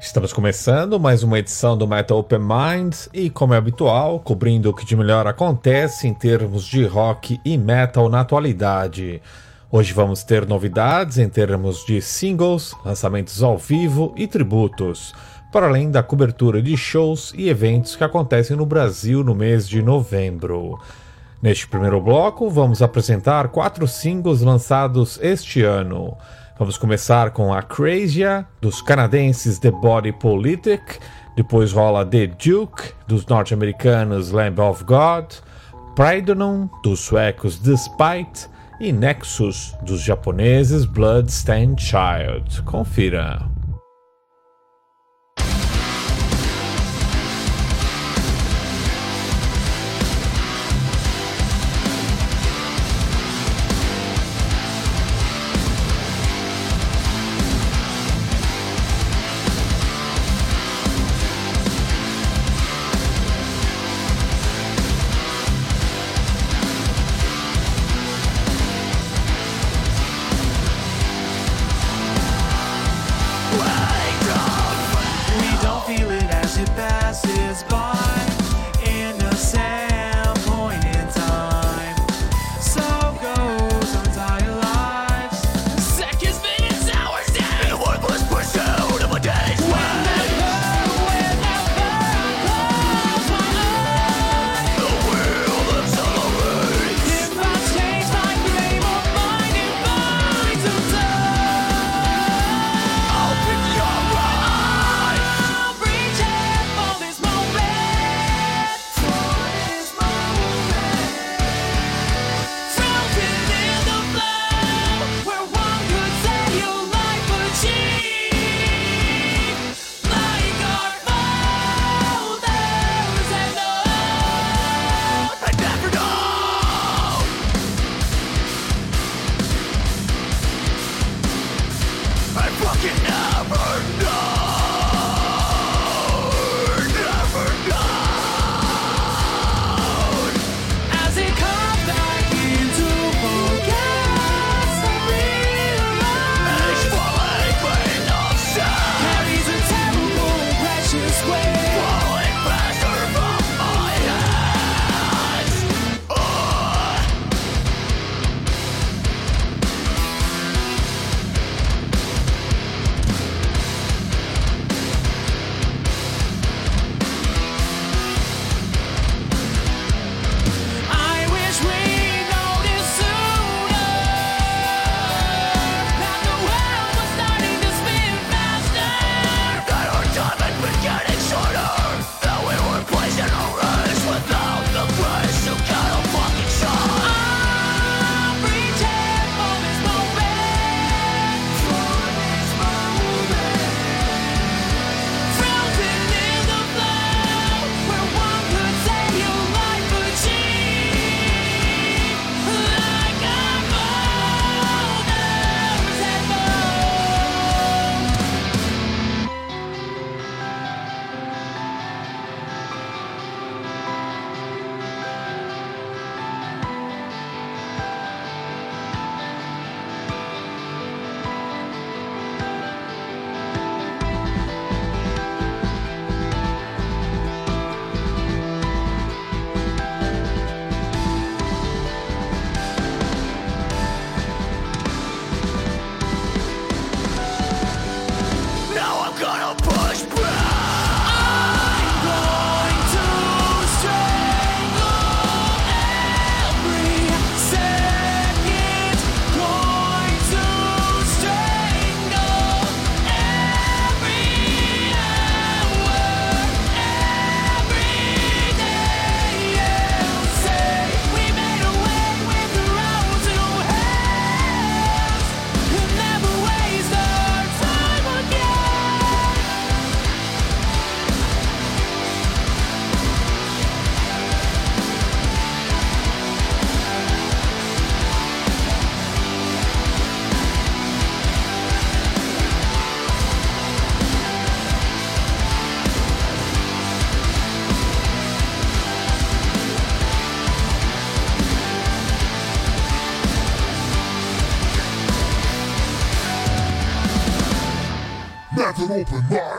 Estamos começando mais uma edição do Metal Open Mind e, como é habitual, cobrindo o que de melhor acontece em termos de rock e metal na atualidade. Hoje vamos ter novidades em termos de singles, lançamentos ao vivo e tributos, para além da cobertura de shows e eventos que acontecem no Brasil no mês de novembro. Neste primeiro bloco, vamos apresentar quatro singles lançados este ano. Vamos começar com a Crazia, dos canadenses The Body Politic, depois rola The Duke, dos norte-americanos Lamb of God, Pridonum, dos suecos Despite e Nexus, dos japoneses Bloodstained Child. Confira. open up.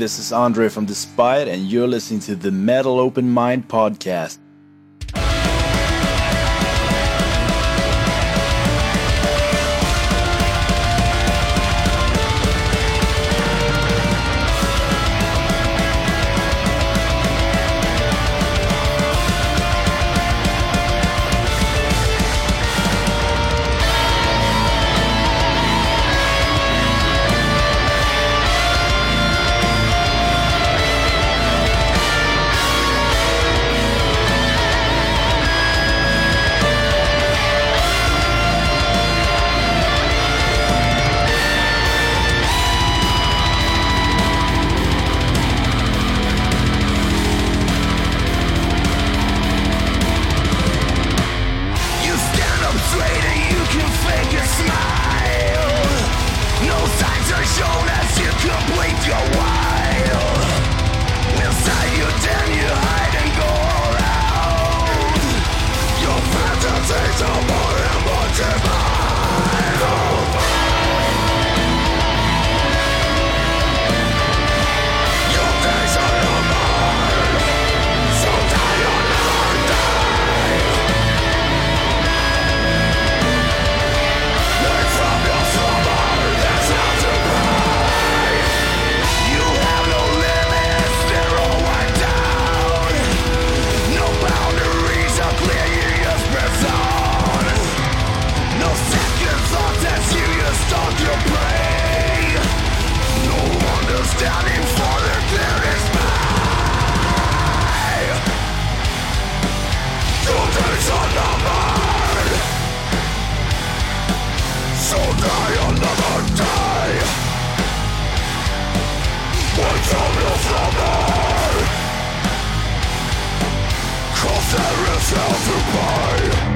this is Andre from The Spite, and you're listening to the Metal Open Mind podcast. tear to buy.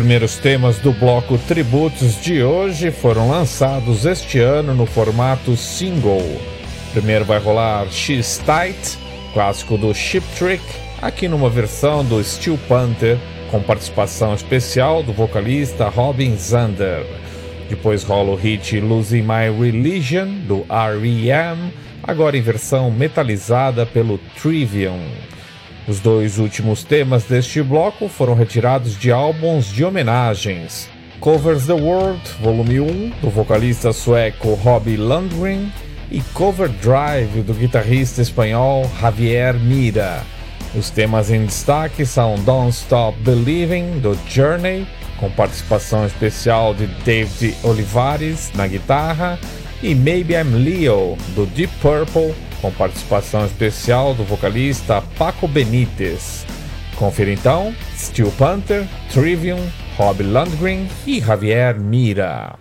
primeiros temas do bloco Tributos de hoje foram lançados este ano no formato single. Primeiro vai rolar She's Tight, clássico do Ship Trick, aqui numa versão do Steel Panther, com participação especial do vocalista Robin Zander. Depois rola o hit Losing My Religion, do R.E.M., agora em versão metalizada pelo Trivium. Os dois últimos temas deste bloco foram retirados de álbuns de homenagens. Covers the World, volume 1, do vocalista sueco Robbie Landgren, e Cover Drive, do guitarrista espanhol Javier Mira. Os temas em destaque são Don't Stop Believing, do Journey, com participação especial de David Olivares na guitarra, e Maybe I'm Leo, do Deep Purple, com participação especial do vocalista Paco Benítez. Confira então Steel Panther, Trivium, Rob Landgren e Javier Mira.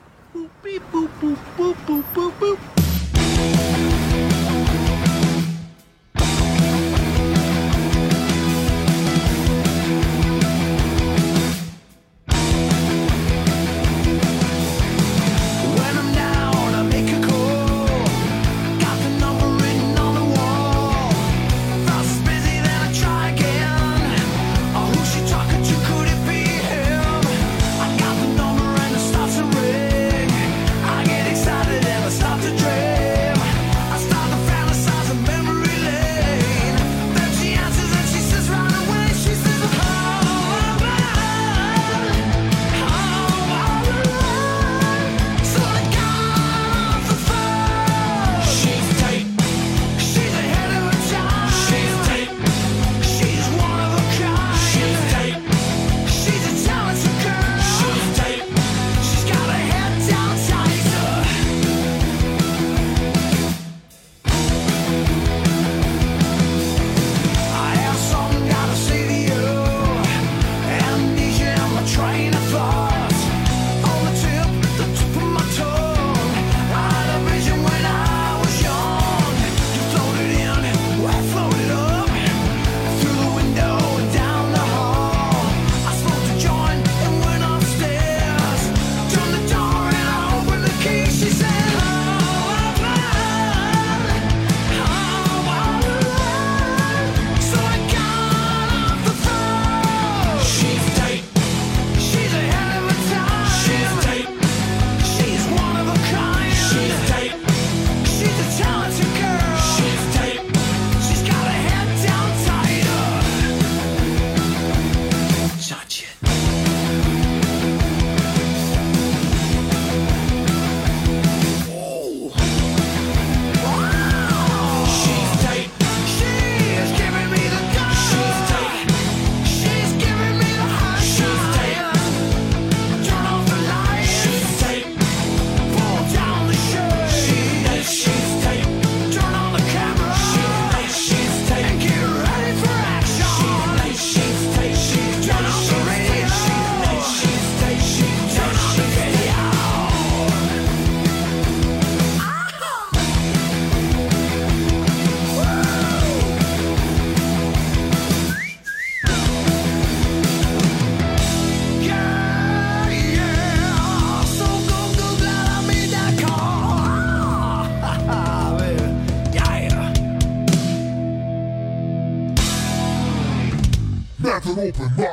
open up.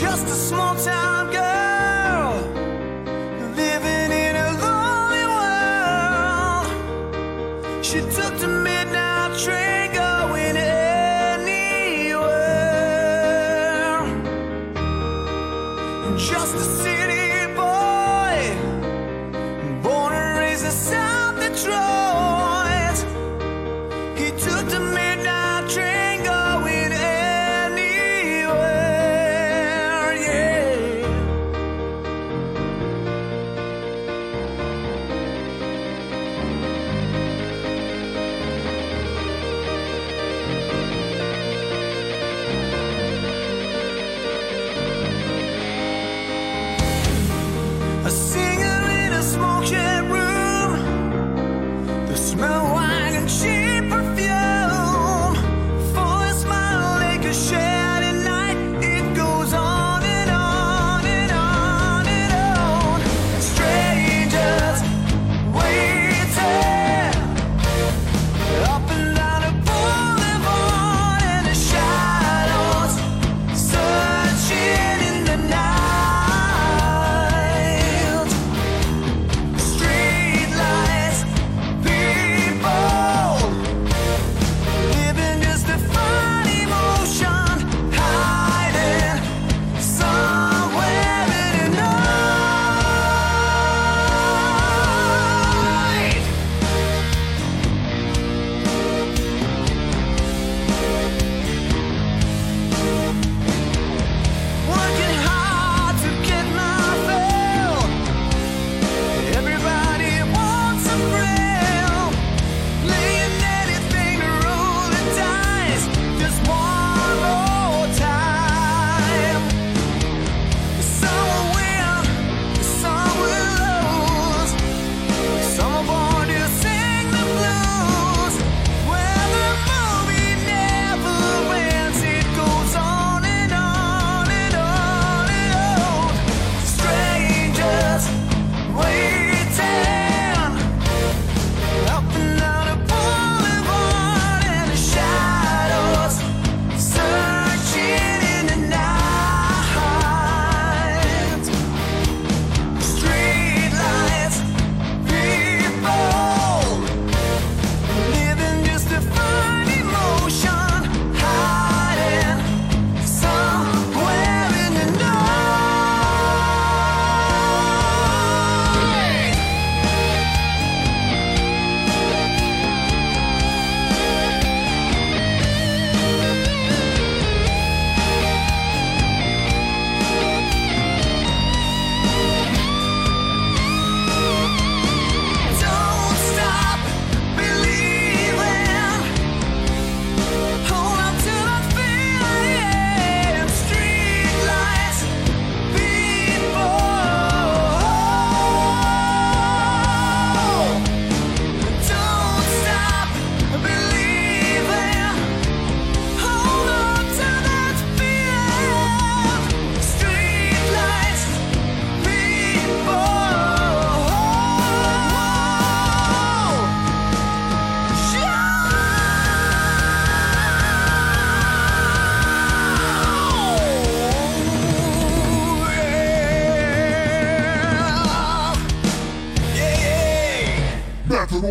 Just a small town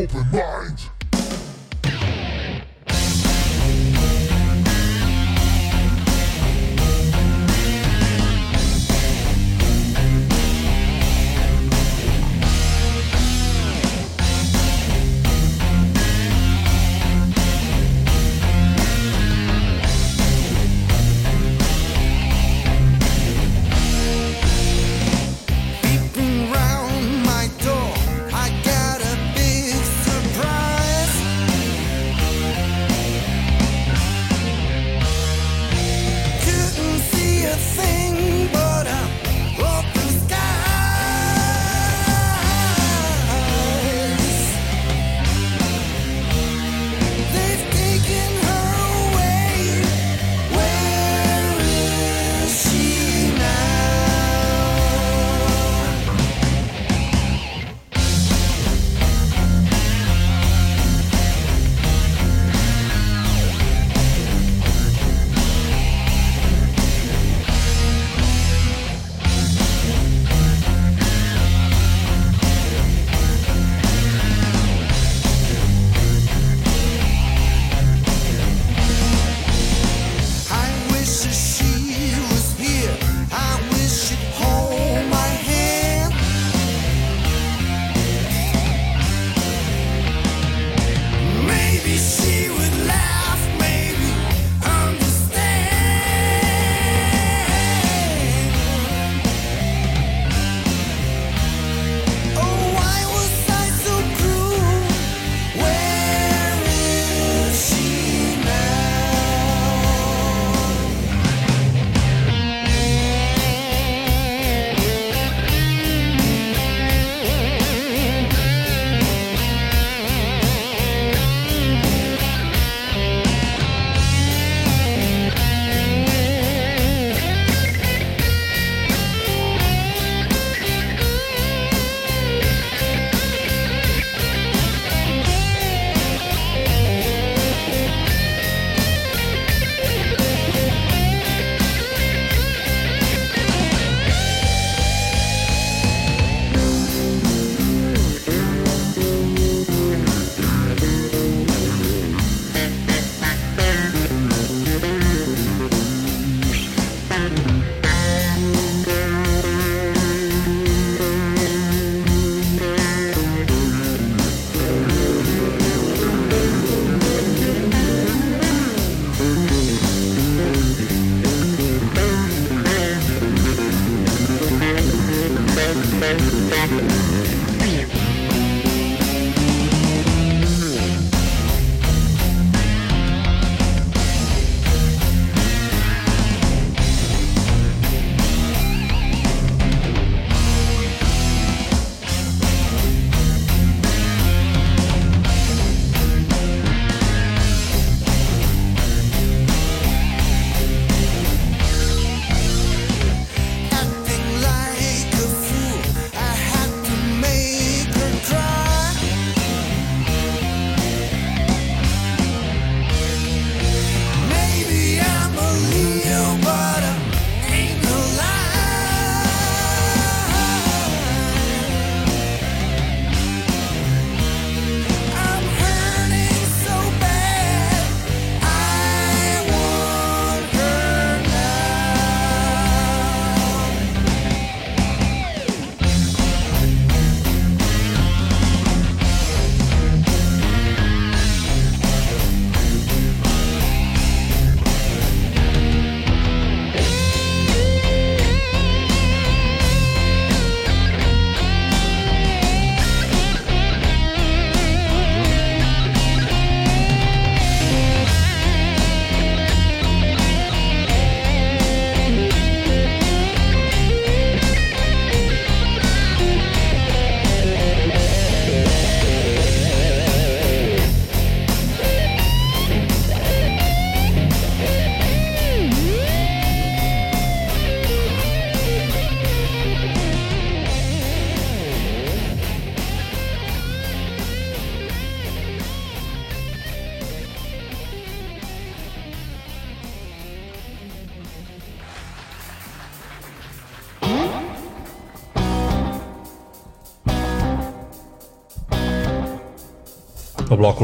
open mind.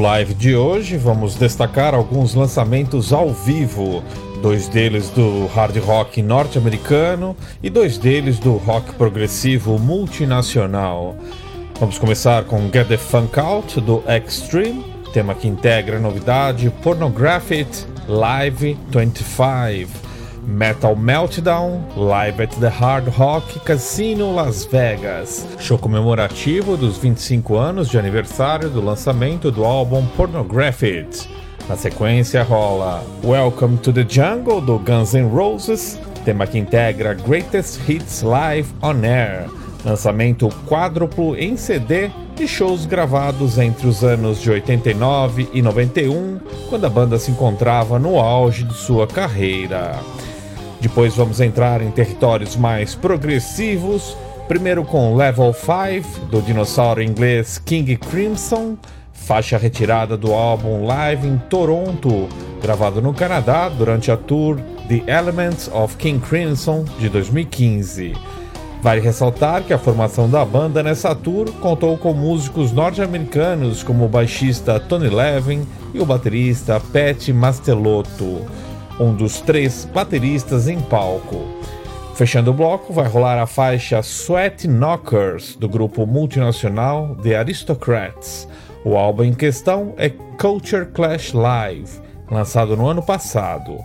Live de hoje, vamos destacar alguns lançamentos ao vivo, dois deles do hard rock norte-americano e dois deles do rock progressivo multinacional. Vamos começar com Get the Funk Out do Extreme, tema que integra a novidade Pornographic Live 25. Metal Meltdown, live at the Hard Rock Casino Las Vegas, show comemorativo dos 25 anos de aniversário do lançamento do álbum Pornographic. Na sequência rola Welcome to the Jungle do Guns N' Roses, tema que integra Greatest Hits Live on Air, lançamento quádruplo em CD e shows gravados entre os anos de 89 e 91, quando a banda se encontrava no auge de sua carreira. Depois vamos entrar em territórios mais progressivos, primeiro com Level 5 do dinossauro inglês King Crimson, faixa retirada do álbum Live em Toronto, gravado no Canadá durante a tour The Elements of King Crimson de 2015. Vale ressaltar que a formação da banda nessa tour contou com músicos norte-americanos como o baixista Tony Levin e o baterista Pat Mastelotto um dos três bateristas em palco. Fechando o bloco, vai rolar a faixa Sweat Knockers, do grupo multinacional The Aristocrats. O álbum em questão é Culture Clash Live, lançado no ano passado.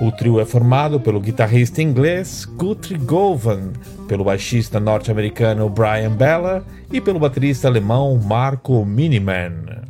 O trio é formado pelo guitarrista inglês Guthrie Govan, pelo baixista norte-americano Brian Bella e pelo baterista alemão Marco Miniman.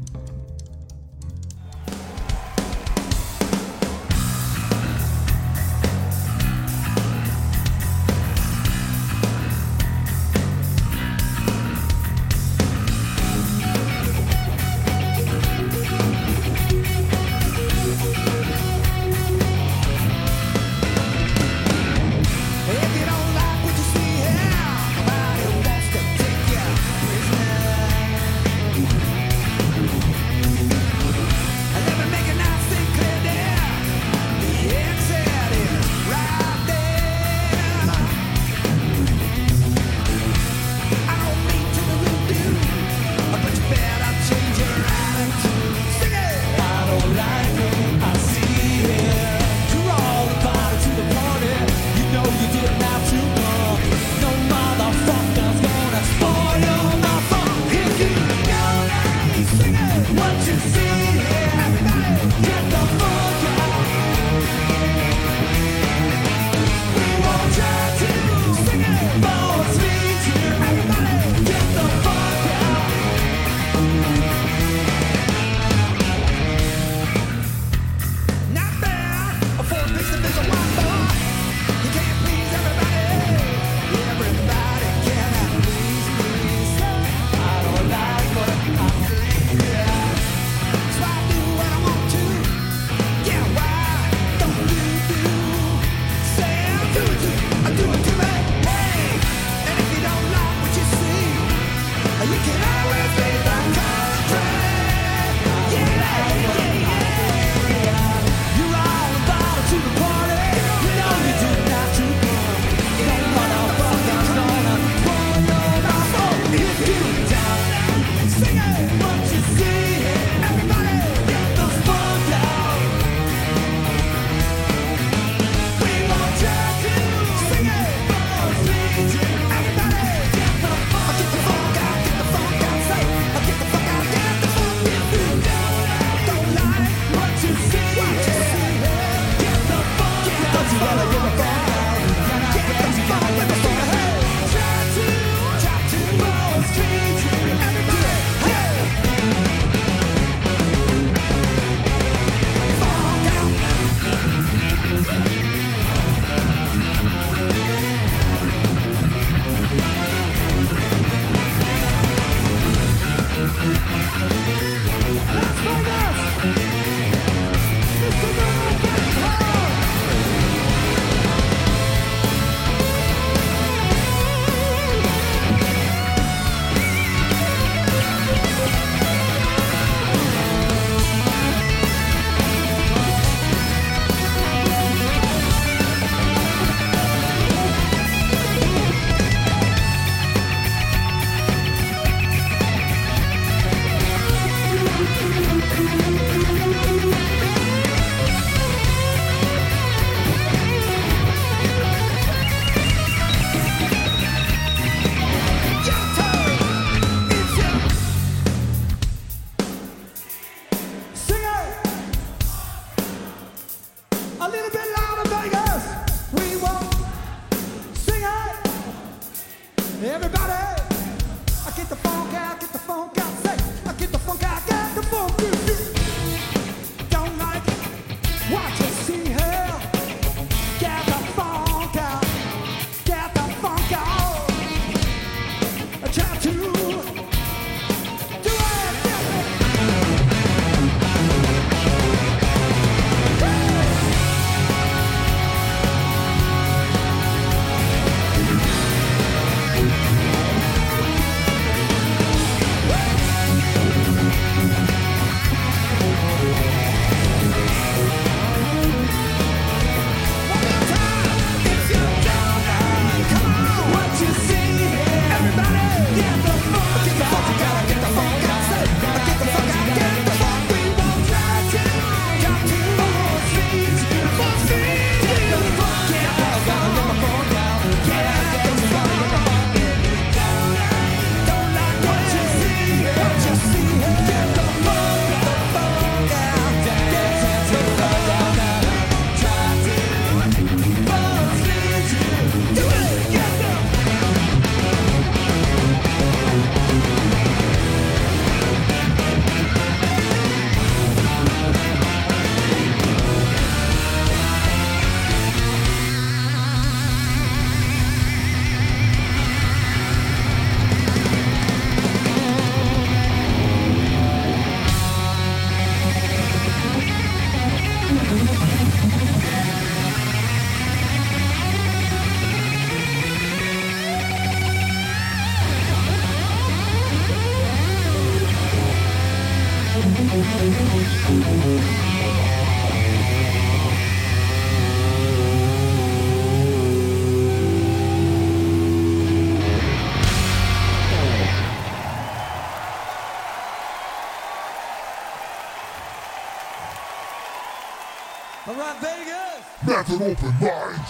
Metal Open Mind.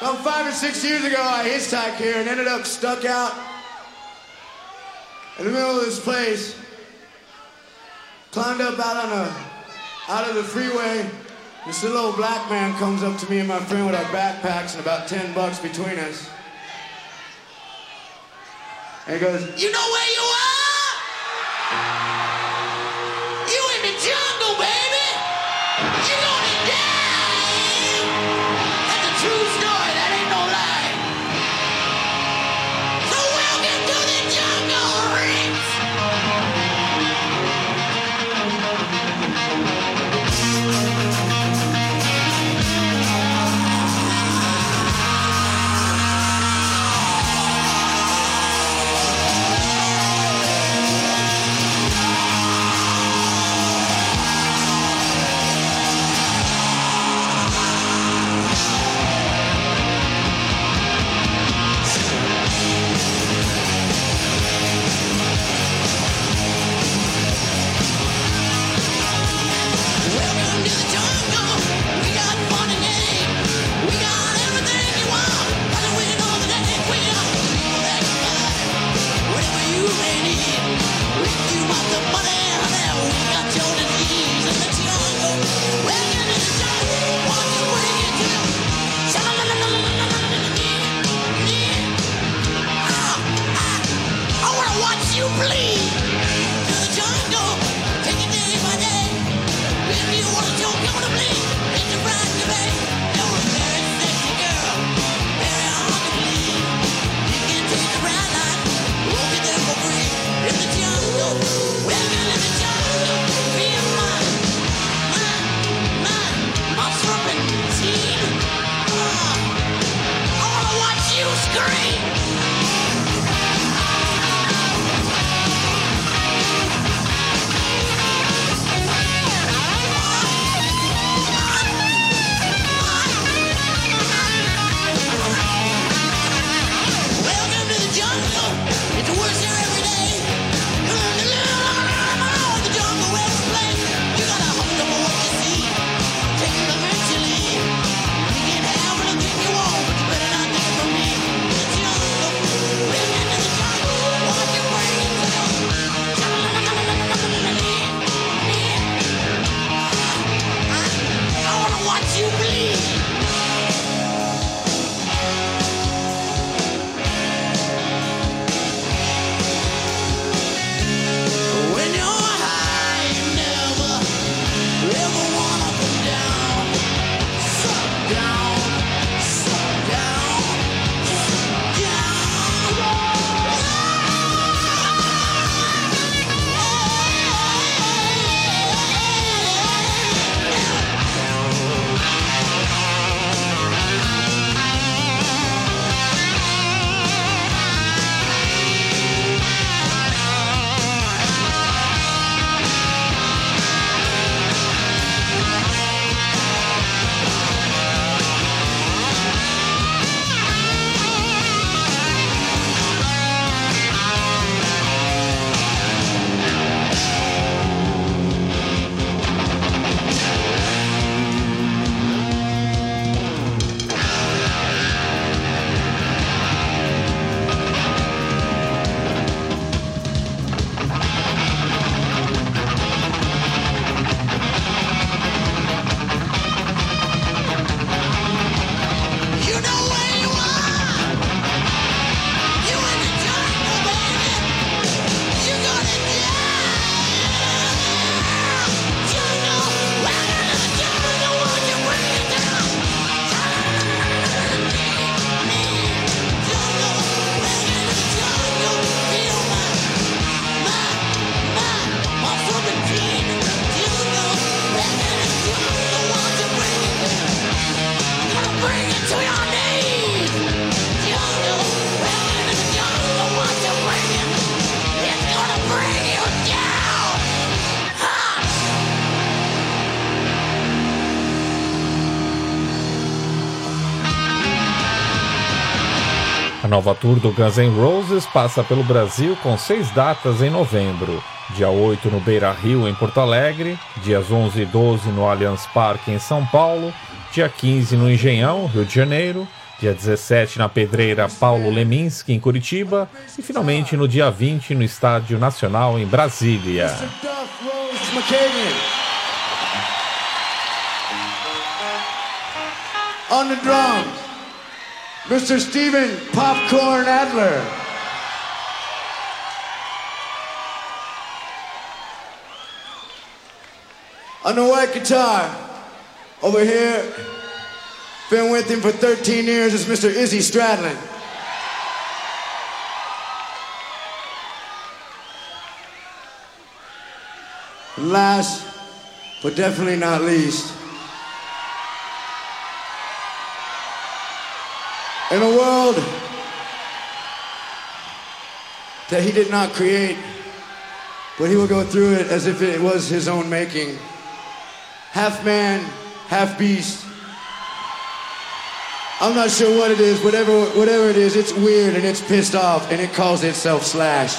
About five or six years ago, I hitchhiked here and ended up stuck out in the middle of this place. Climbed up out on a, out of the freeway. This little old black man comes up to me and my friend with our backpacks and about ten bucks between us. And he goes, "You know where you are? Nova tour do Guns N' Roses passa pelo Brasil com seis datas em novembro. Dia 8 no Beira Rio, em Porto Alegre, dias 11 e 12 no Allianz Parque, em São Paulo, dia 15 no Engenhão, Rio de Janeiro, dia 17 na Pedreira Paulo Leminski, em Curitiba, e finalmente no dia 20 no Estádio Nacional, em Brasília. On the drums, Mr. Steven Popcorn Adler. On the white guitar, over here, been with him for 13 years, is Mr. Izzy Stradlin. Last, but definitely not least, in a world that he did not create, but he will go through it as if it was his own making. Half man, half beast. I'm not sure what it is, whatever, whatever it is, it's weird and it's pissed off and it calls itself Slash.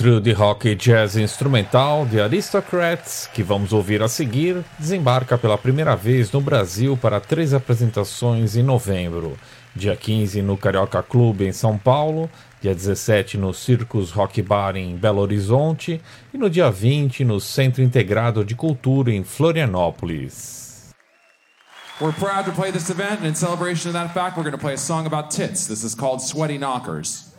Trio de rock e jazz instrumental The Aristocrats, que vamos ouvir a seguir, desembarca pela primeira vez no Brasil para três apresentações em novembro. Dia 15 no Carioca Clube em São Paulo, dia 17 no Circus Rock Bar em Belo Horizonte e no dia 20 no Centro Integrado de Cultura em Florianópolis. We're proud to play this event, and in celebration of that fact, we're going to play a song about tits. This is called Sweaty Knockers.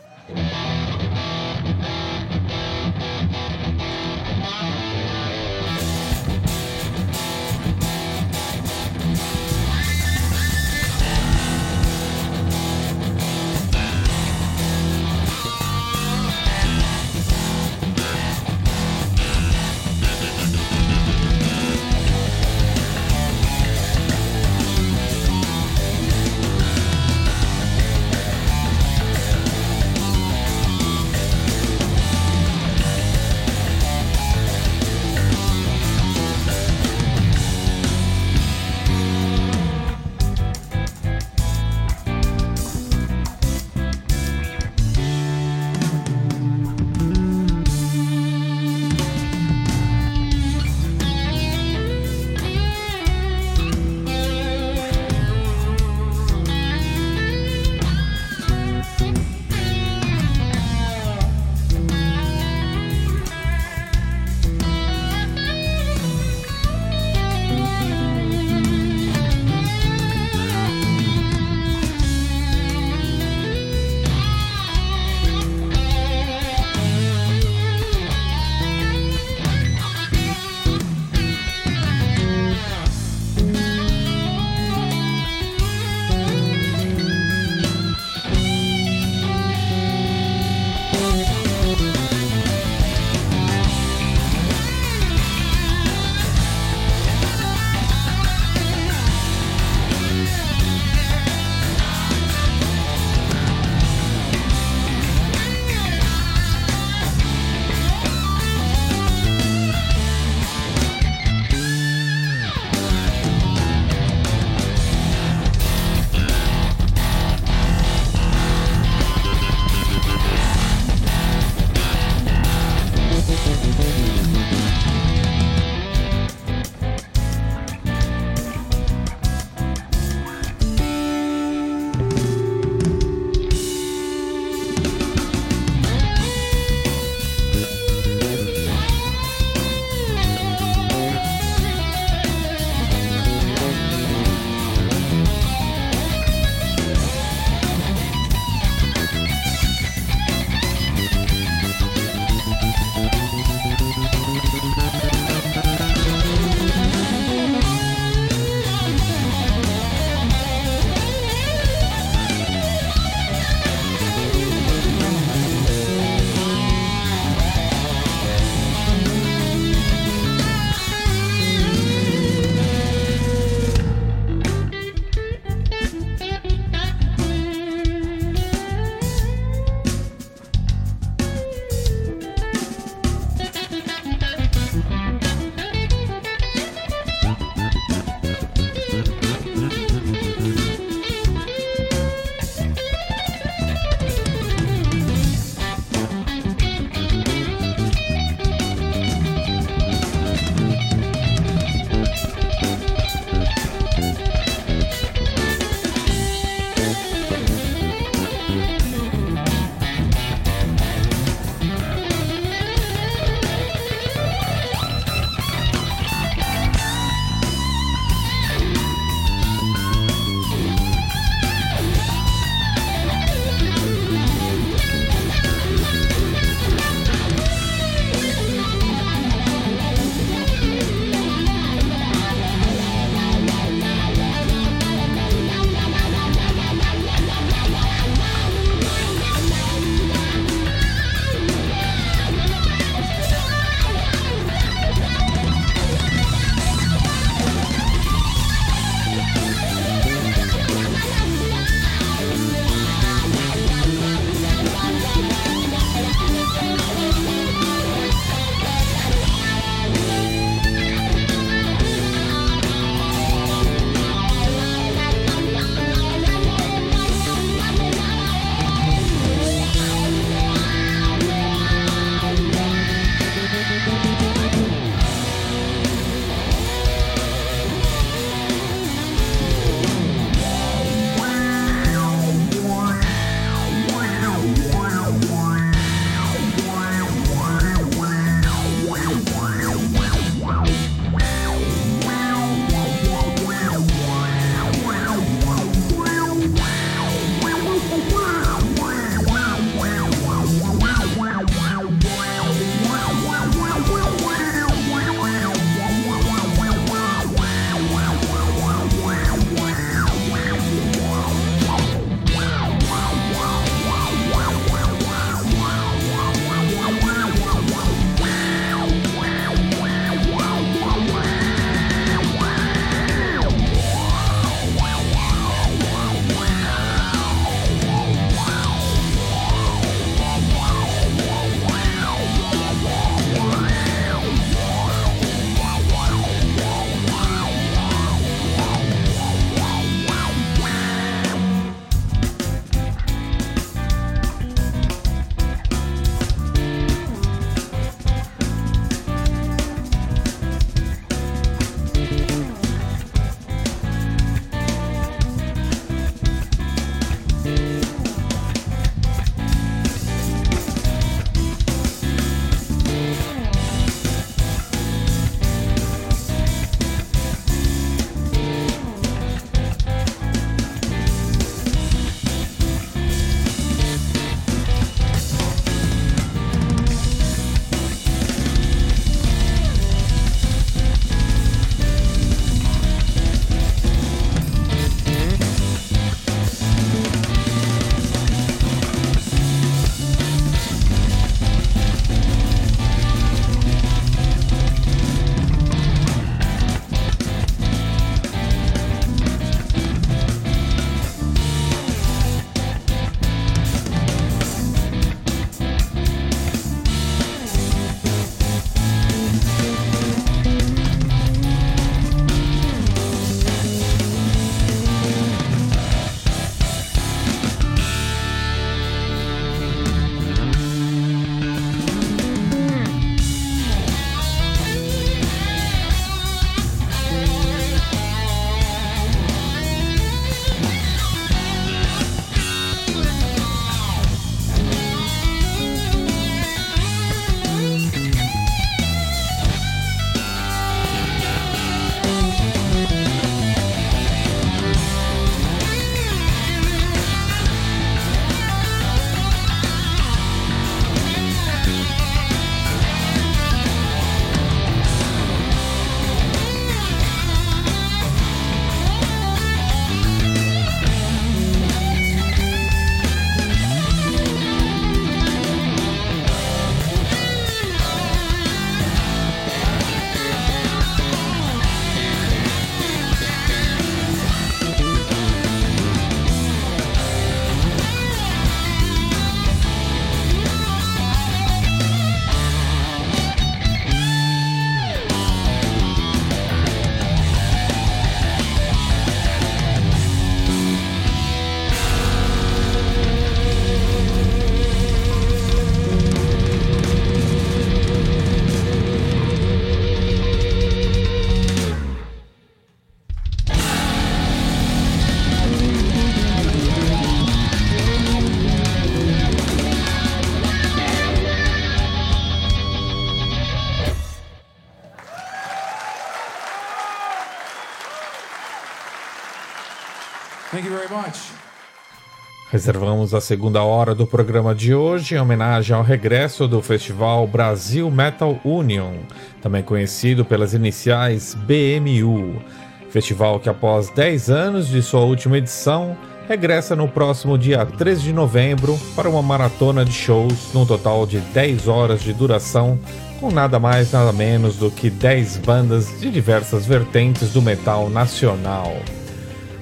Reservamos a segunda hora do programa de hoje em homenagem ao regresso do festival Brasil Metal Union, também conhecido pelas iniciais BMU. Festival que, após 10 anos de sua última edição, regressa no próximo dia 13 de novembro para uma maratona de shows num total de 10 horas de duração, com nada mais nada menos do que 10 bandas de diversas vertentes do metal nacional.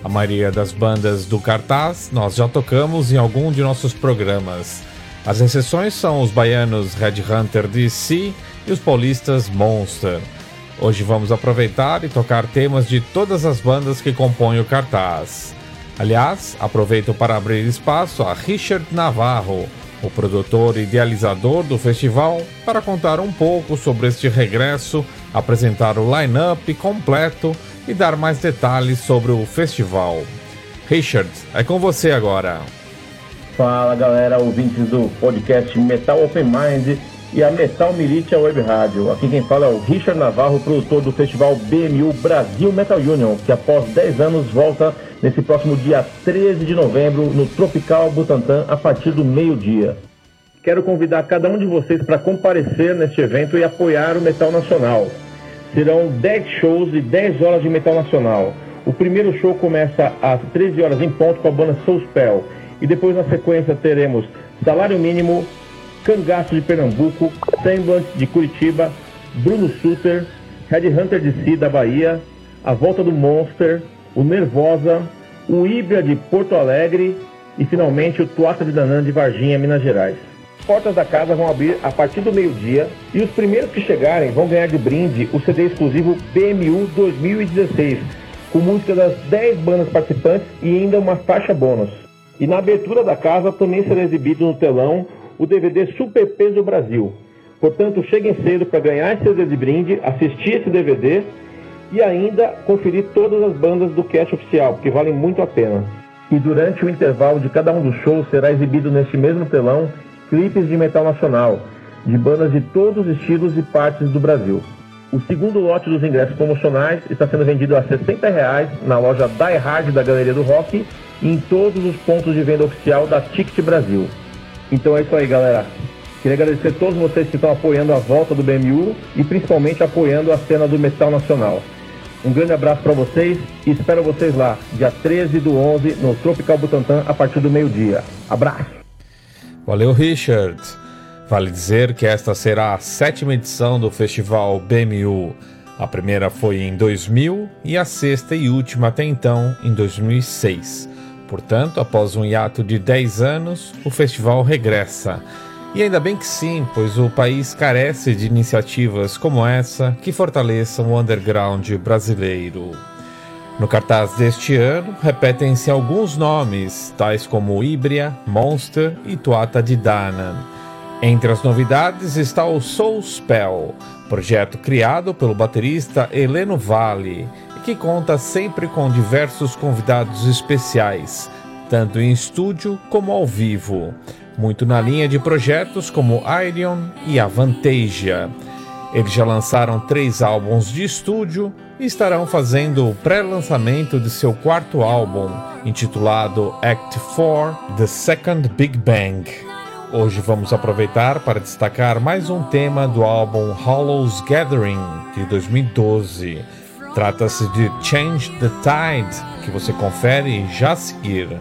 A maioria das bandas do cartaz nós já tocamos em algum de nossos programas. As exceções são os baianos Red Hunter DC e os paulistas Monster. Hoje vamos aproveitar e tocar temas de todas as bandas que compõem o cartaz. Aliás, aproveito para abrir espaço a Richard Navarro, o produtor idealizador do festival, para contar um pouco sobre este regresso, apresentar o line-up completo e dar mais detalhes sobre o festival. Richard, é com você agora. Fala galera, ouvintes do podcast Metal Open Mind e a Metal Militia Web Rádio. Aqui quem fala é o Richard Navarro, produtor do festival BMU Brasil Metal Union, que após 10 anos volta nesse próximo dia 13 de novembro no Tropical Butantã a partir do meio-dia. Quero convidar cada um de vocês para comparecer neste evento e apoiar o metal nacional. Serão 10 shows e 10 horas de metal nacional. O primeiro show começa às 13 horas em ponto com a banda Soulspell. E depois na sequência teremos Salário Mínimo, Cangaço de Pernambuco, Semblant de Curitiba, Bruno Suter, Red Hunter de Si da Bahia, A Volta do Monster, o Nervosa, o Ibra de Porto Alegre e finalmente o Tuata de Danã de Varginha, Minas Gerais. As portas da casa vão abrir a partir do meio-dia e os primeiros que chegarem vão ganhar de brinde o CD exclusivo BMU 2016, com música das 10 bandas participantes e ainda uma faixa bônus. E na abertura da casa também será exibido no telão o DVD Super Peso Brasil. Portanto, cheguem cedo para ganhar esse CD de brinde, assistir esse DVD e ainda conferir todas as bandas do cast oficial, porque valem muito a pena. E durante o intervalo de cada um dos shows será exibido neste mesmo telão clipes de metal nacional, de bandas de todos os estilos e partes do Brasil. O segundo lote dos ingressos promocionais está sendo vendido a 60 reais na loja Die Hard da Galeria do Rock e em todos os pontos de venda oficial da Ticket Brasil. Então é isso aí, galera. Queria agradecer a todos vocês que estão apoiando a volta do BMU e principalmente apoiando a cena do metal nacional. Um grande abraço para vocês e espero vocês lá, dia 13 do 11, no Tropical Butantã, a partir do meio-dia. Abraço! Valeu, Richard. Vale dizer que esta será a sétima edição do festival BMU. A primeira foi em 2000 e a sexta e última até então em 2006. Portanto, após um hiato de 10 anos, o festival regressa. E ainda bem que sim, pois o país carece de iniciativas como essa que fortaleçam o underground brasileiro. No cartaz deste ano, repetem-se alguns nomes, tais como Ibria, Monster e Tuata de Danann. Entre as novidades está o Soul Spell, projeto criado pelo baterista Heleno Vale, que conta sempre com diversos convidados especiais, tanto em estúdio como ao vivo, muito na linha de projetos como Iron e Avantasia. Eles já lançaram três álbuns de estúdio e estarão fazendo o pré-lançamento de seu quarto álbum, intitulado Act 4 The Second Big Bang. Hoje vamos aproveitar para destacar mais um tema do álbum Hollow's Gathering, de 2012. Trata-se de Change the Tide, que você confere já a seguir.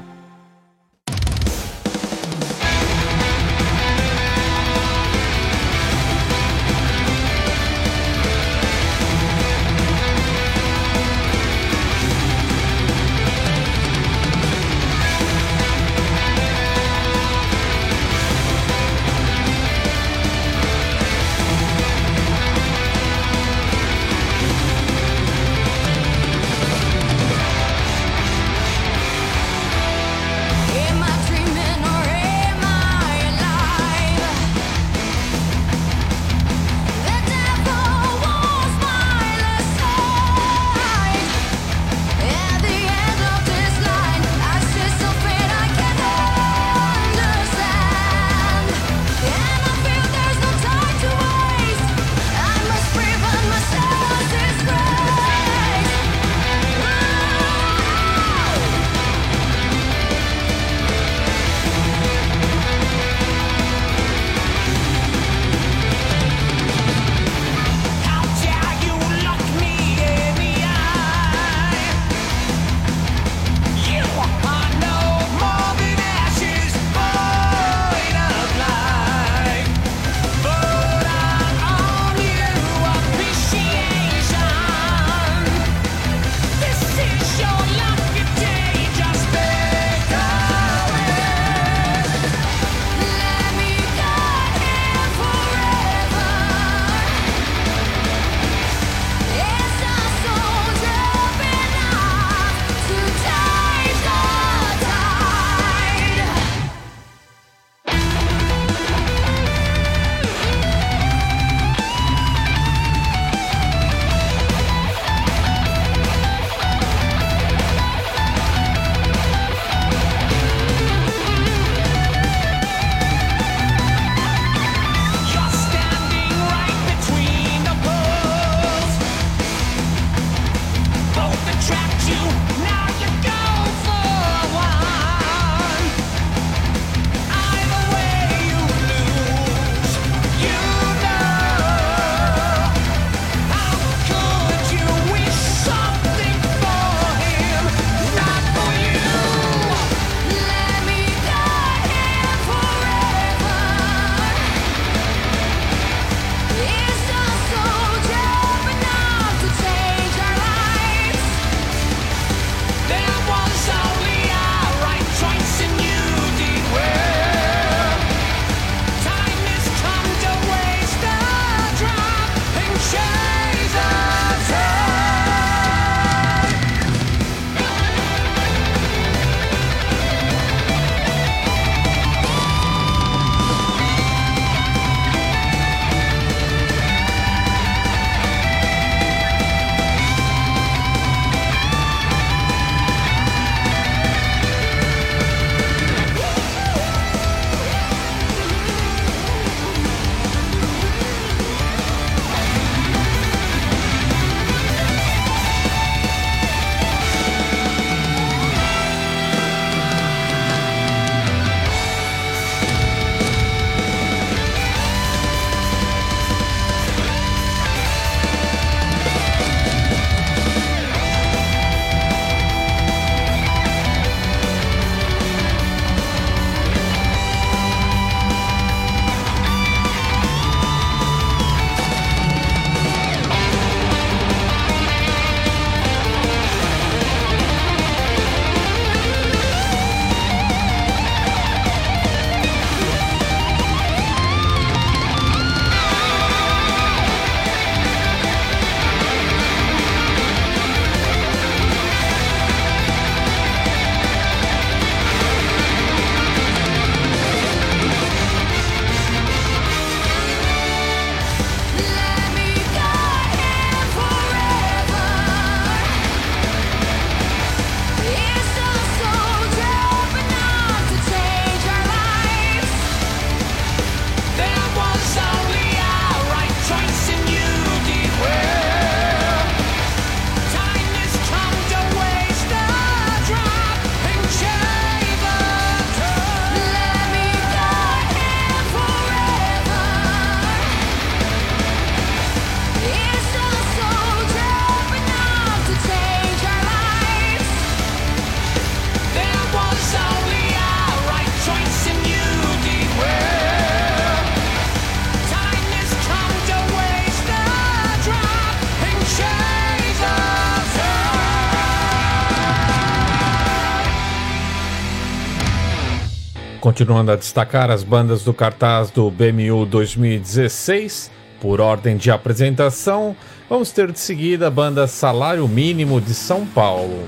Continuando a destacar as bandas do cartaz do BMU 2016, por ordem de apresentação, vamos ter de seguida a banda Salário Mínimo de São Paulo.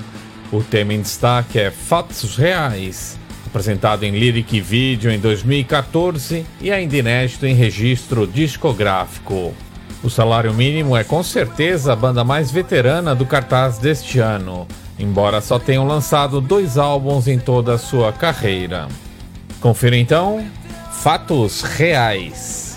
O tema em destaque é Fatos Reais, apresentado em lyric vídeo em 2014 e ainda inédito em registro discográfico. O Salário Mínimo é com certeza a banda mais veterana do cartaz deste ano, embora só tenham lançado dois álbuns em toda a sua carreira. Confira então Fatos Reais.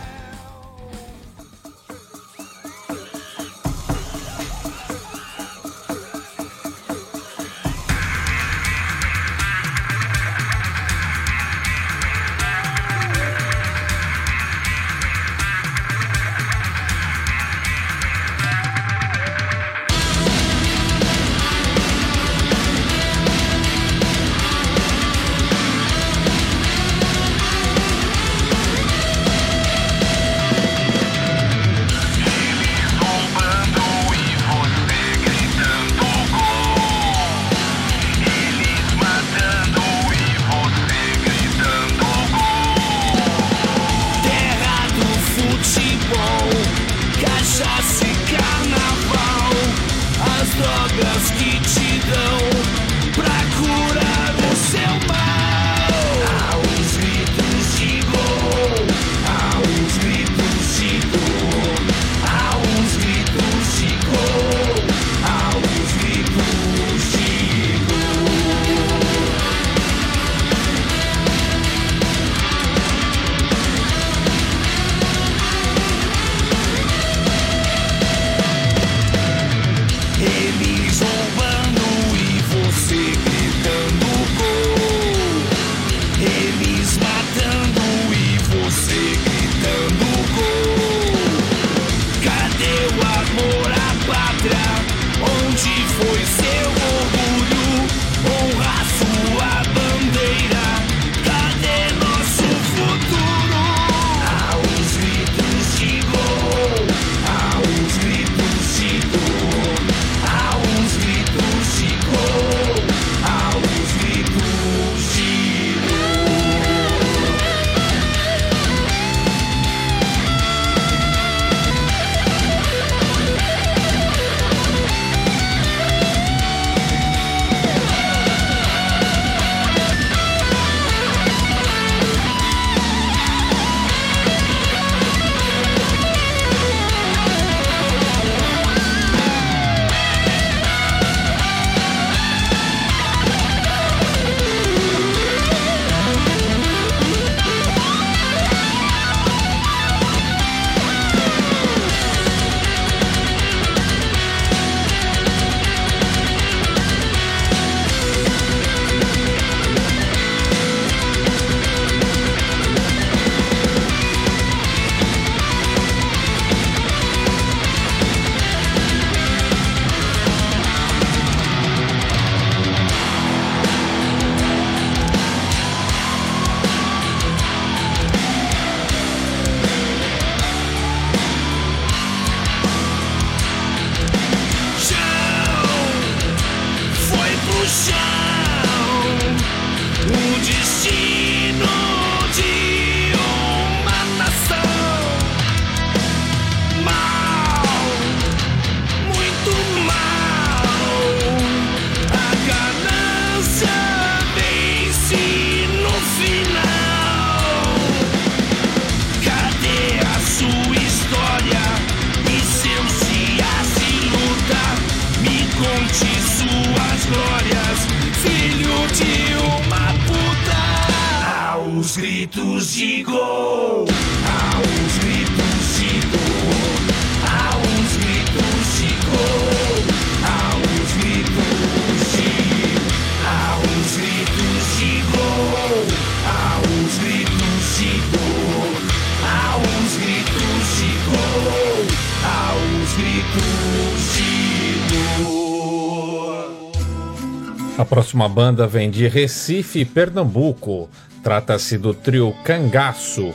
Próxima banda vem de Recife, Pernambuco. Trata-se do trio Cangaço,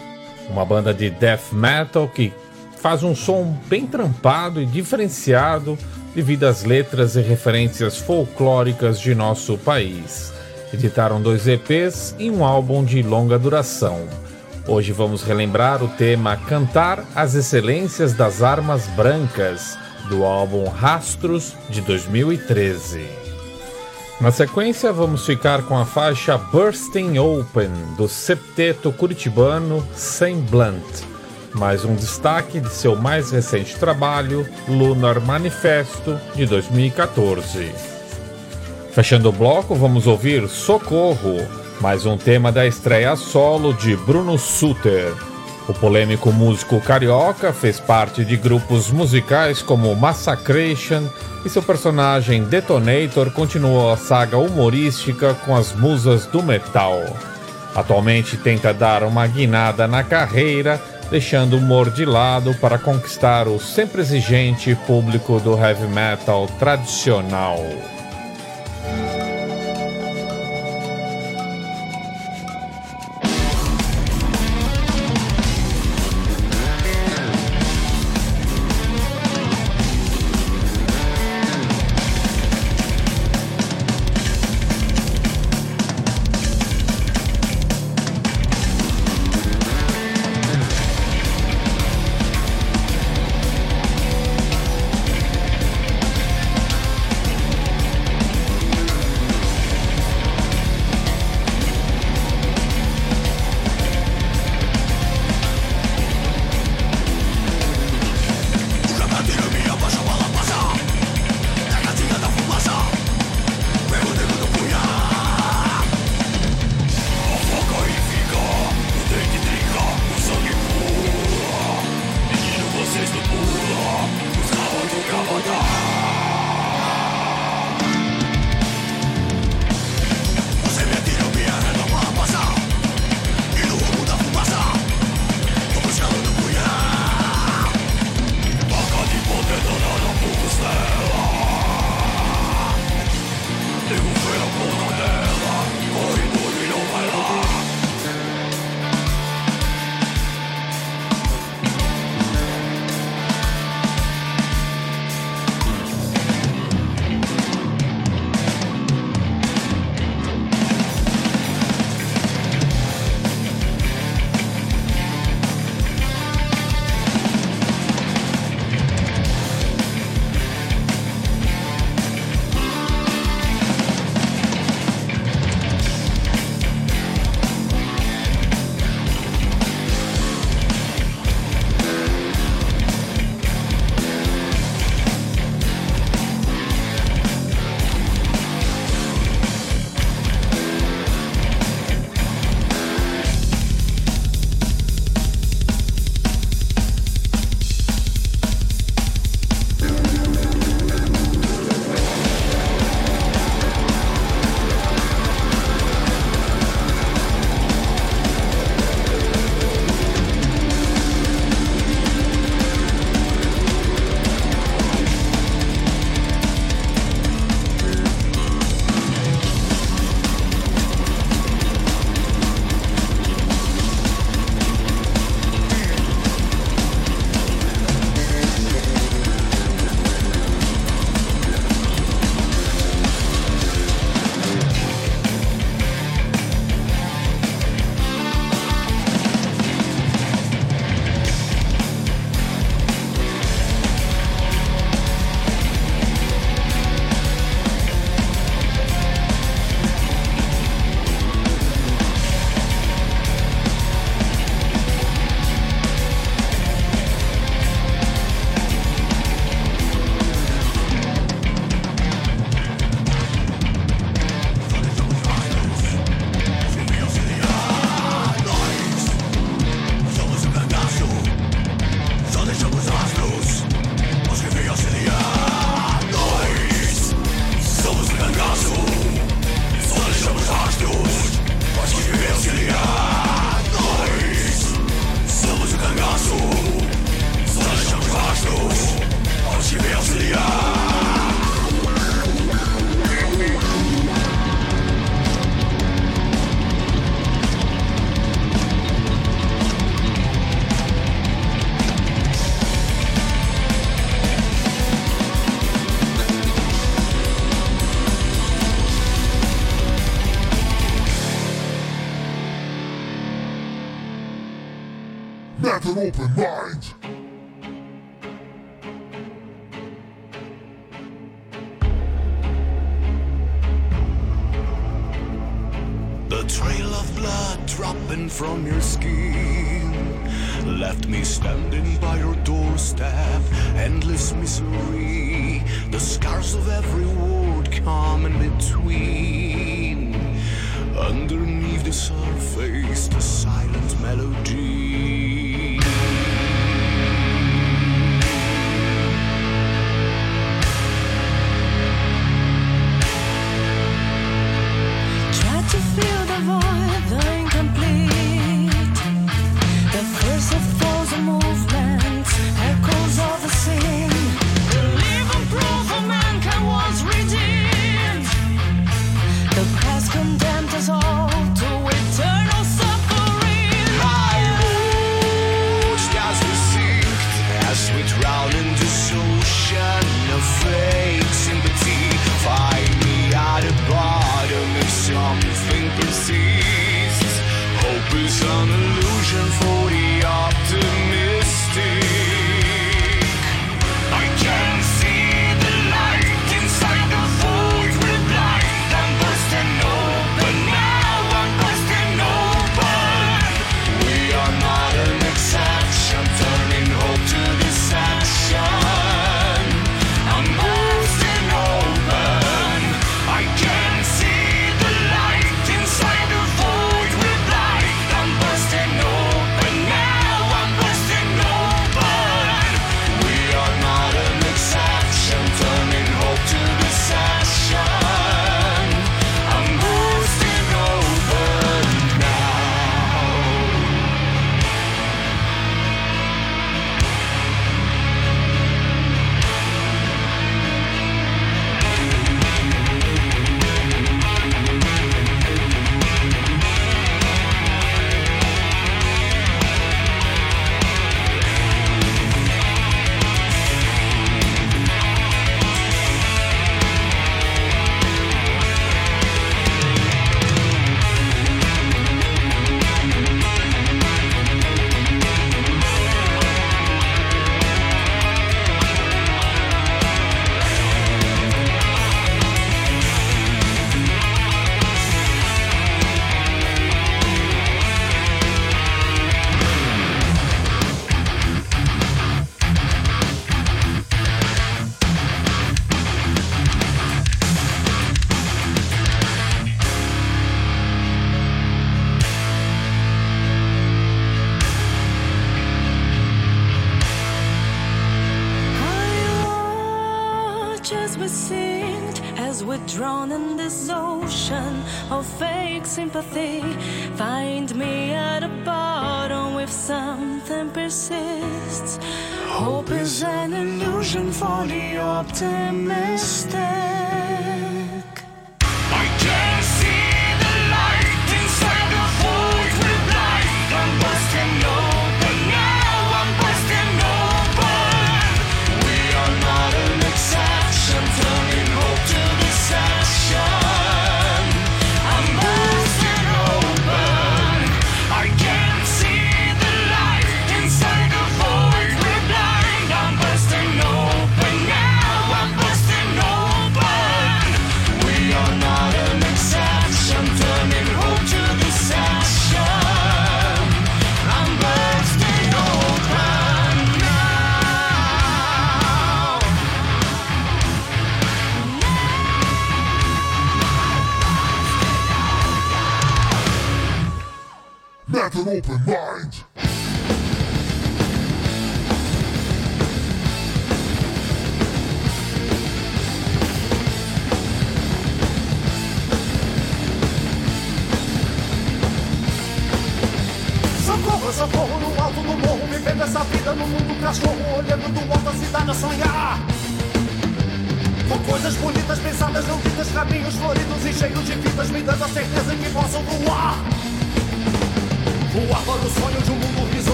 uma banda de death metal que faz um som bem trampado e diferenciado devido às letras e referências folclóricas de nosso país. editaram dois EPs e um álbum de longa duração. Hoje vamos relembrar o tema Cantar as Excelências das Armas Brancas, do álbum Rastros de 2013. Na sequência, vamos ficar com a faixa Bursting Open, do septeto curitibano Sem Blunt, mais um destaque de seu mais recente trabalho, Lunar Manifesto, de 2014. Fechando o bloco, vamos ouvir Socorro, mais um tema da estreia solo de Bruno Suter. O polêmico músico carioca fez parte de grupos musicais como Massacration e seu personagem Detonator continuou a saga humorística com as musas do metal. Atualmente tenta dar uma guinada na carreira, deixando o humor de lado para conquistar o sempre exigente público do heavy metal tradicional. Open Mind.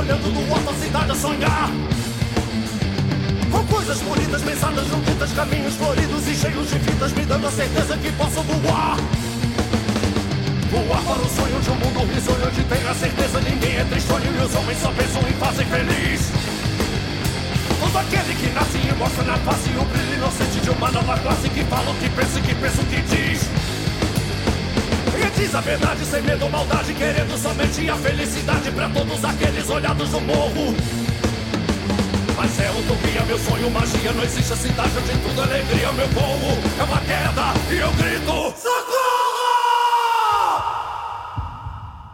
Olhando do alto a cidade a sonhar. Com coisas bonitas, pensadas juntitas, caminhos floridos e cheios de fitas, me dando a certeza que posso voar. Voar para o sonho de um mundo risonho, tenho a certeza ninguém é tristonho e os homens só pensam em fazer feliz. Todo aquele que nasce e mostra na face o brilho inocente de uma nova classe que fala o que pensa e que pensa o que diz. Diz a verdade sem medo ou maldade, querendo somente a felicidade pra todos aqueles olhados do morro. Mas é utopia, meu sonho, magia, não existe a cidade onde tudo é alegria, meu povo é uma queda e eu grito socorro!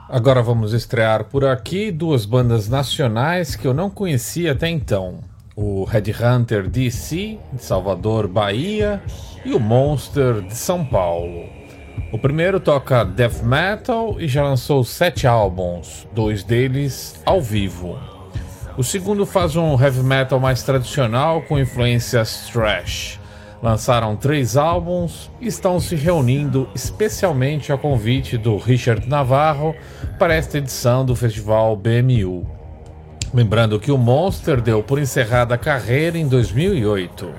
Agora vamos estrear por aqui duas bandas nacionais que eu não conhecia até então. O Headhunter DC, de Salvador, Bahia, e o Monster, de São Paulo. O primeiro toca death metal e já lançou sete álbuns, dois deles ao vivo. O segundo faz um heavy metal mais tradicional com influências thrash. Lançaram três álbuns e estão se reunindo especialmente a convite do Richard Navarro para esta edição do festival BMU. Lembrando que o Monster deu por encerrada a carreira em 2008.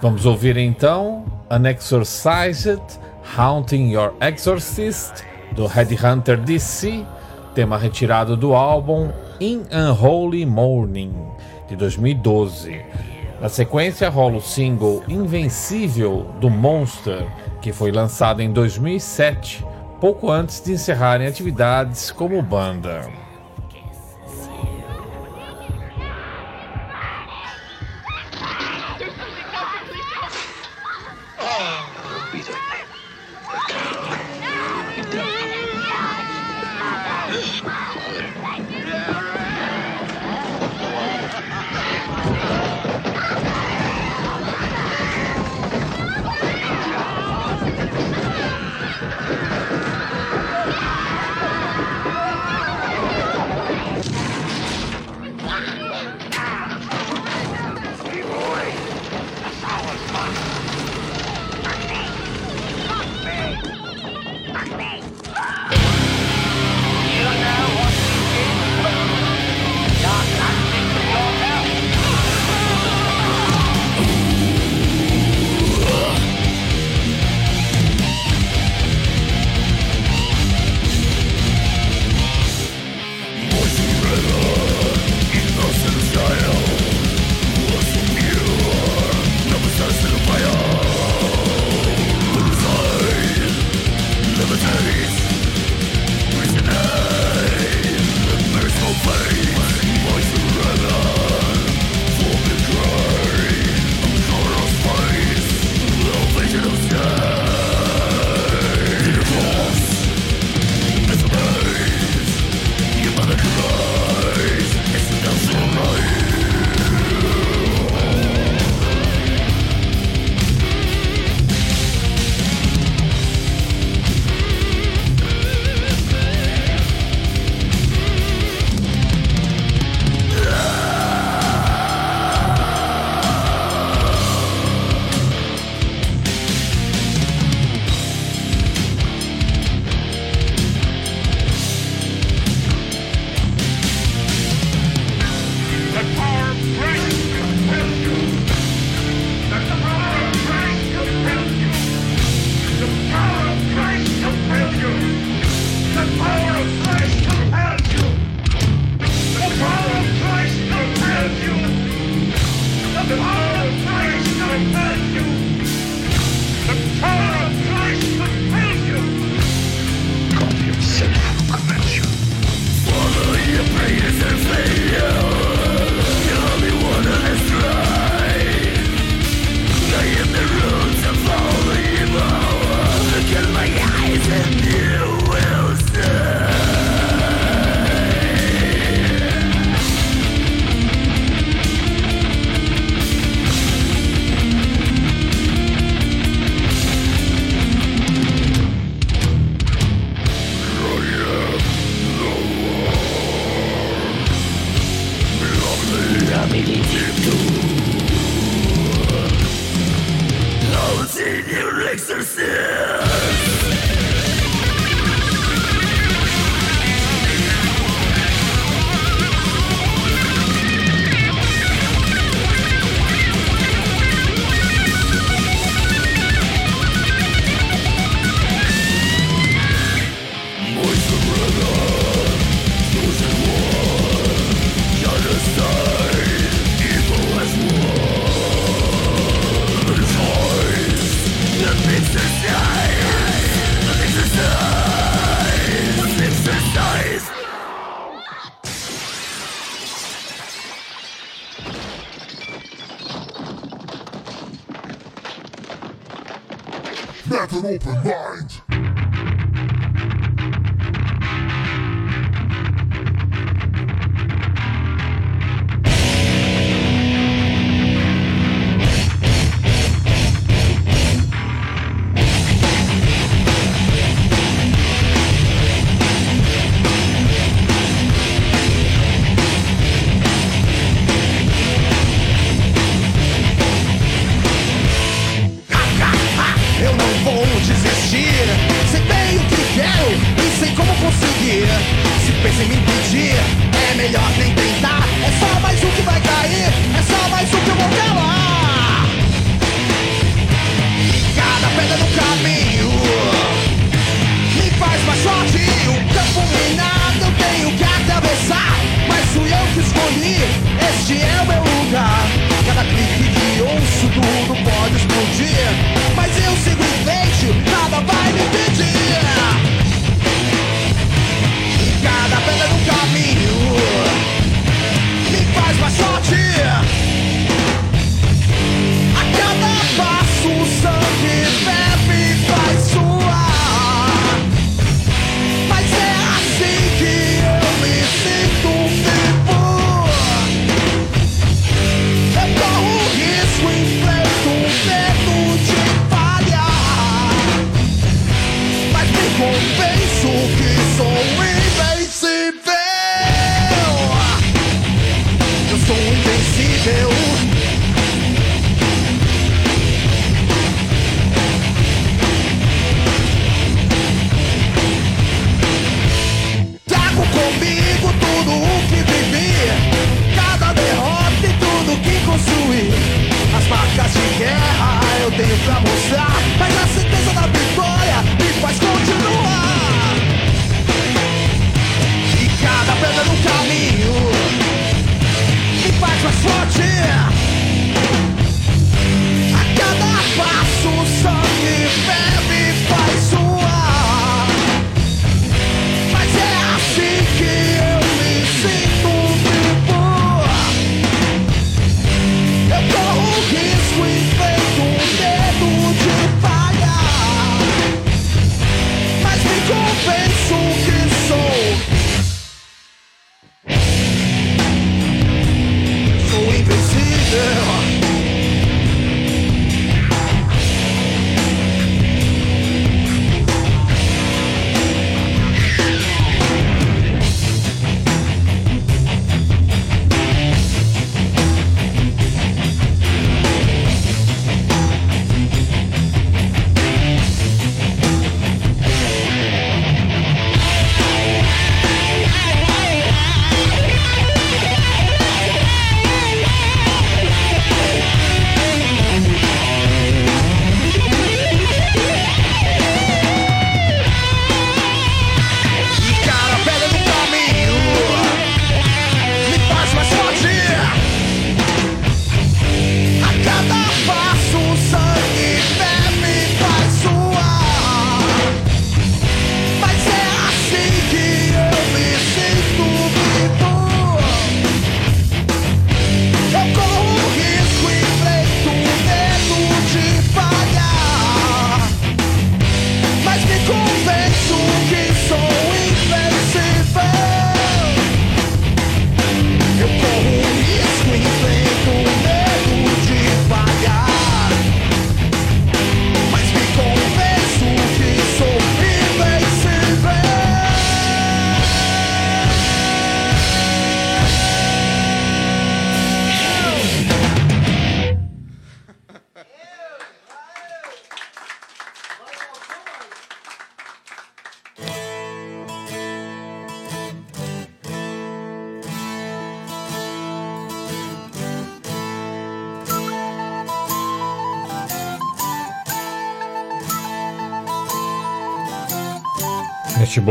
Vamos ouvir então Unexorcised Haunting Your Exorcist do Headhunter DC, tema retirado do álbum In Unholy Morning de 2012. Na sequência rola o single Invencível do Monster, que foi lançado em 2007, pouco antes de encerrarem atividades como banda.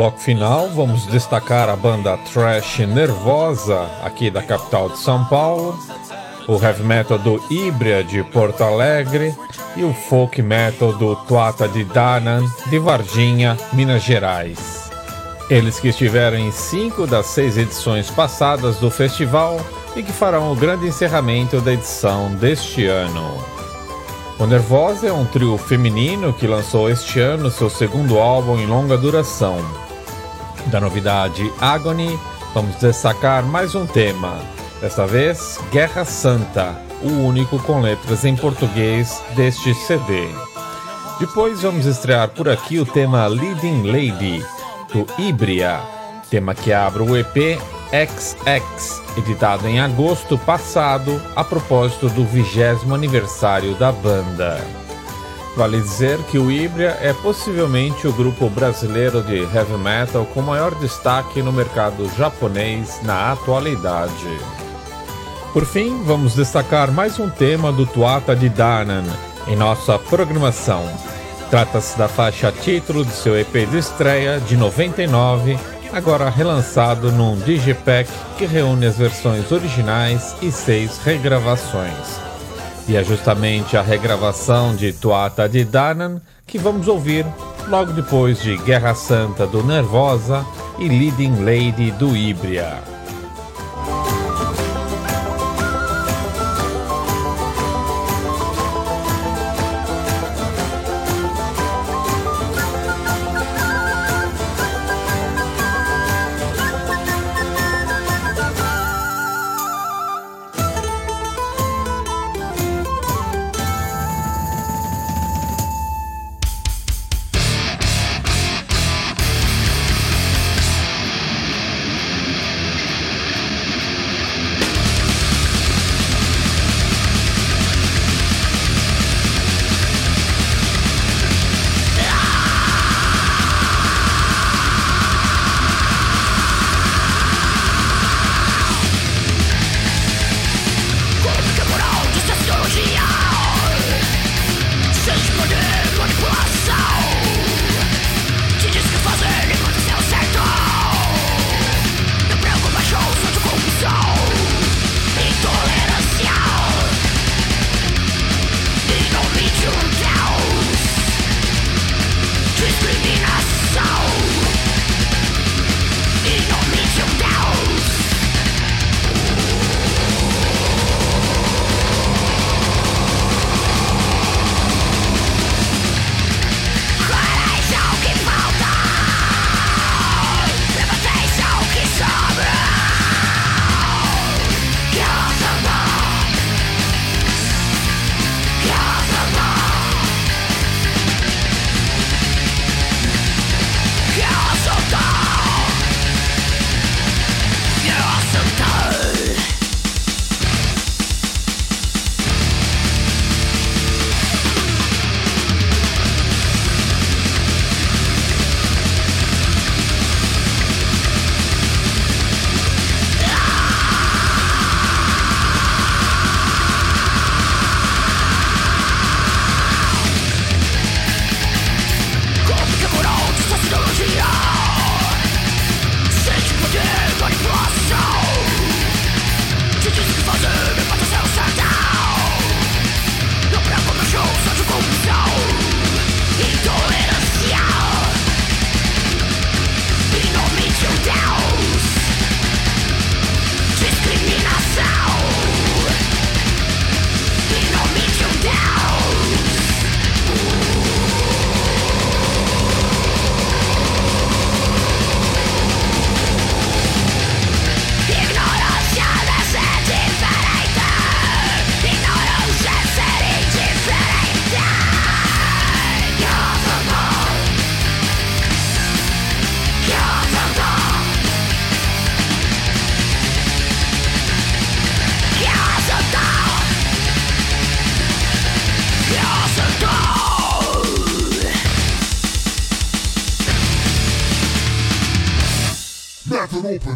bloco final, vamos destacar a banda Trash Nervosa, aqui da capital de São Paulo, o heavy metal do Ibria de Porto Alegre e o folk metal do Tuata de Danan de Varginha, Minas Gerais. Eles que estiveram em cinco das seis edições passadas do festival e que farão o grande encerramento da edição deste ano. O Nervosa é um trio feminino que lançou este ano seu segundo álbum em longa duração. Da novidade Agony, vamos destacar mais um tema, desta vez Guerra Santa, o único com letras em português deste CD. Depois vamos estrear por aqui o tema Leading Lady, do Ibria, tema que abre o EP XX, editado em agosto passado a propósito do vigésimo aniversário da banda. Vale dizer que o Ibria é possivelmente o grupo brasileiro de heavy metal com maior destaque no mercado japonês na atualidade. Por fim, vamos destacar mais um tema do Tuata de Danan em nossa programação. Trata-se da faixa título de seu EP de estreia de 99, agora relançado num digipack que reúne as versões originais e seis regravações. E é justamente a regravação de Tuata de Danan que vamos ouvir logo depois de Guerra Santa do Nervosa e Leading Lady do Ibria.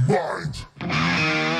Mind.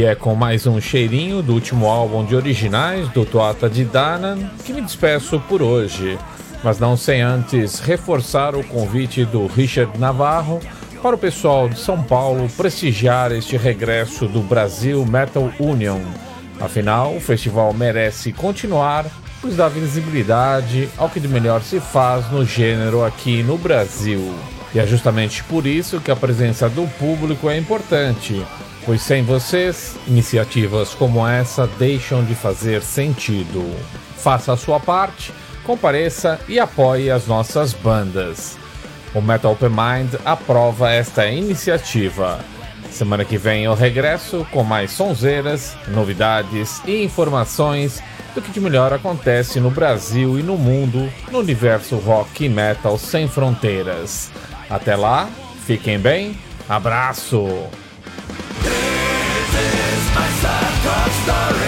E é com mais um cheirinho do último álbum de originais do Toata de Danan que me despeço por hoje. Mas não sem antes reforçar o convite do Richard Navarro para o pessoal de São Paulo prestigiar este regresso do Brasil Metal Union. Afinal, o festival merece continuar, pois dá visibilidade ao que de melhor se faz no gênero aqui no Brasil. E é justamente por isso que a presença do público é importante, pois sem vocês, iniciativas como essa deixam de fazer sentido. Faça a sua parte, compareça e apoie as nossas bandas. O Metal Open Mind aprova esta iniciativa. Semana que vem eu regresso com mais sonzeiras, novidades e informações do que de melhor acontece no Brasil e no mundo no universo rock e metal sem fronteiras. Até lá, fiquem bem, abraço! story.